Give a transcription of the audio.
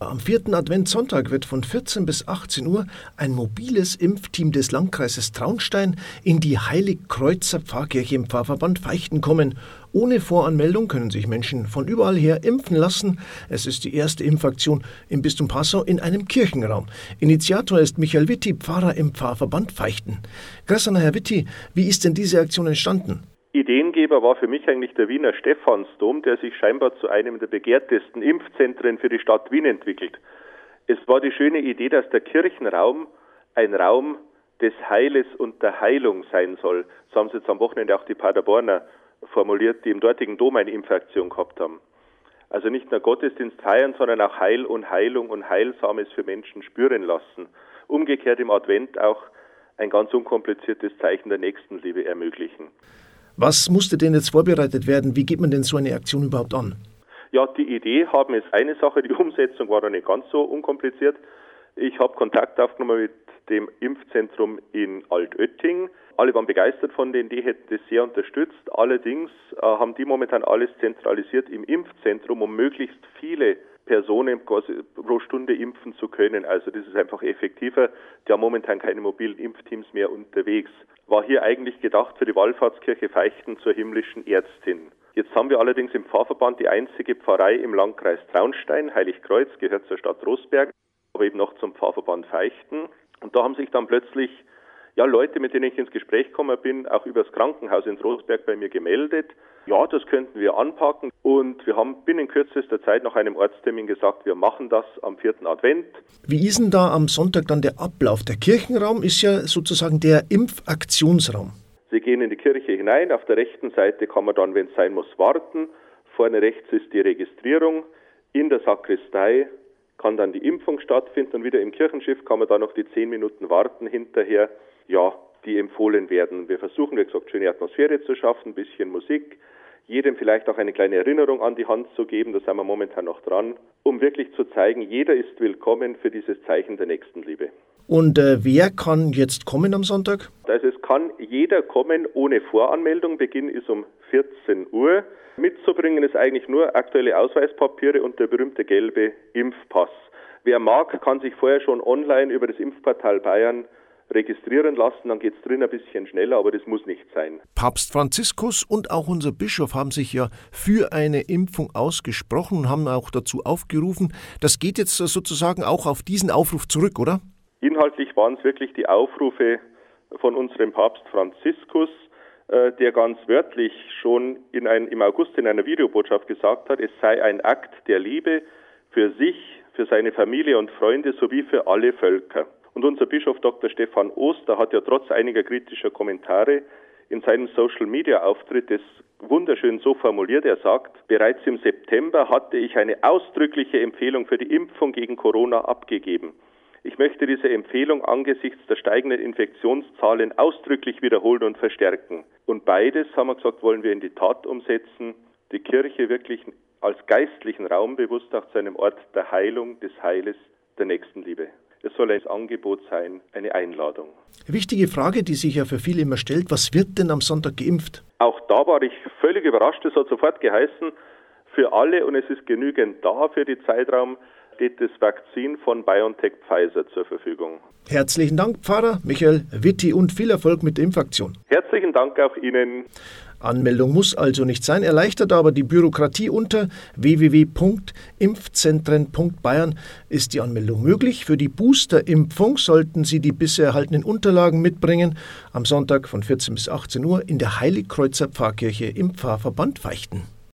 Am vierten Adventssonntag wird von 14 bis 18 Uhr ein mobiles Impfteam des Landkreises Traunstein in die Heiligkreuzer Pfarrkirche im Pfarrverband Feichten kommen. Ohne Voranmeldung können sich Menschen von überall her impfen lassen. Es ist die erste Impfaktion im Bistum Passau in einem Kirchenraum. Initiator ist Michael Witti, Pfarrer im Pfarrverband Feichten. Grassaner Herr Witti, wie ist denn diese Aktion entstanden? Ideengeber war für mich eigentlich der Wiener Stephansdom, der sich scheinbar zu einem der begehrtesten Impfzentren für die Stadt Wien entwickelt. Es war die schöne Idee, dass der Kirchenraum ein Raum des Heiles und der Heilung sein soll. So haben sie jetzt am Wochenende auch die Paderborner formuliert, die im dortigen Dom eine Impfaktion gehabt haben. Also nicht nur Gottesdienst feiern, sondern auch Heil und Heilung und Heilsames für Menschen spüren lassen. Umgekehrt im Advent auch ein ganz unkompliziertes Zeichen der Nächstenliebe ermöglichen. Was musste denn jetzt vorbereitet werden? Wie geht man denn so eine Aktion überhaupt an? Ja, die Idee haben ist eine Sache, die Umsetzung war dann nicht ganz so unkompliziert. Ich habe Kontakt aufgenommen mit dem Impfzentrum in Altötting. Alle waren begeistert von der Idee, hätten das sehr unterstützt. Allerdings äh, haben die momentan alles zentralisiert im Impfzentrum, um möglichst viele Personen quasi pro Stunde impfen zu können. Also das ist einfach effektiver. Die haben momentan keine mobilen Impfteams mehr unterwegs. War hier eigentlich gedacht für die Wallfahrtskirche Feichten zur himmlischen Ärztin. Jetzt haben wir allerdings im Pfarrverband die einzige Pfarrei im Landkreis Traunstein. Heiligkreuz gehört zur Stadt Rosberg, aber eben noch zum Pfarrverband Feichten. Und da haben sich dann plötzlich ja, Leute, mit denen ich ins Gespräch gekommen bin, auch übers Krankenhaus in Trostberg bei mir gemeldet. Ja, das könnten wir anpacken. Und wir haben binnen kürzester Zeit nach einem Ortstermin gesagt, wir machen das am vierten Advent. Wie ist denn da am Sonntag dann der Ablauf? Der Kirchenraum ist ja sozusagen der Impfaktionsraum. Sie gehen in die Kirche hinein. Auf der rechten Seite kann man dann, wenn es sein muss, warten. Vorne rechts ist die Registrierung. In der Sakristei kann dann die Impfung stattfinden und wieder im Kirchenschiff kann man dann noch die zehn Minuten warten hinterher ja, die empfohlen werden. Wir versuchen, wie gesagt, schöne Atmosphäre zu schaffen, ein bisschen Musik, jedem vielleicht auch eine kleine Erinnerung an die Hand zu geben, da sind wir momentan noch dran, um wirklich zu zeigen, jeder ist willkommen für dieses Zeichen der Nächstenliebe. Und äh, wer kann jetzt kommen am Sonntag? Also es kann jeder kommen ohne Voranmeldung. Beginn ist um 14 Uhr. Mitzubringen ist eigentlich nur aktuelle Ausweispapiere und der berühmte gelbe Impfpass. Wer mag, kann sich vorher schon online über das Impfportal Bayern registrieren lassen, dann geht es drin ein bisschen schneller, aber das muss nicht sein. Papst Franziskus und auch unser Bischof haben sich ja für eine Impfung ausgesprochen und haben auch dazu aufgerufen. Das geht jetzt sozusagen auch auf diesen Aufruf zurück, oder? Inhaltlich waren es wirklich die Aufrufe von unserem Papst Franziskus, der ganz wörtlich schon in ein, im August in einer Videobotschaft gesagt hat, es sei ein Akt der Liebe für sich, für seine Familie und Freunde sowie für alle Völker. Und unser Bischof Dr. Stefan Oster hat ja trotz einiger kritischer Kommentare in seinem Social-Media-Auftritt es wunderschön so formuliert. Er sagt, bereits im September hatte ich eine ausdrückliche Empfehlung für die Impfung gegen Corona abgegeben. Ich möchte diese Empfehlung angesichts der steigenden Infektionszahlen ausdrücklich wiederholen und verstärken. Und beides, haben wir gesagt, wollen wir in die Tat umsetzen, die Kirche wirklich als geistlichen Raum bewusst auch zu einem Ort der Heilung, des Heiles, der Nächstenliebe. Es soll ein Angebot sein, eine Einladung. Wichtige Frage, die sich ja für viele immer stellt, was wird denn am Sonntag geimpft? Auch da war ich völlig überrascht. Es hat sofort geheißen, für alle und es ist genügend da für die Zeitraum steht das Vakzin von BioNTech Pfizer zur Verfügung. Herzlichen Dank, Pfarrer Michael Witti, und viel Erfolg mit der Impfaktion. Herzlichen Dank auch Ihnen. Anmeldung muss also nicht sein, erleichtert aber die Bürokratie unter www.impfzentren.bayern ist die Anmeldung möglich. Für die Boosterimpfung sollten Sie die bisher erhaltenen Unterlagen mitbringen. Am Sonntag von 14 bis 18 Uhr in der Heiligkreuzer Pfarrkirche im Pfarrverband Feichten.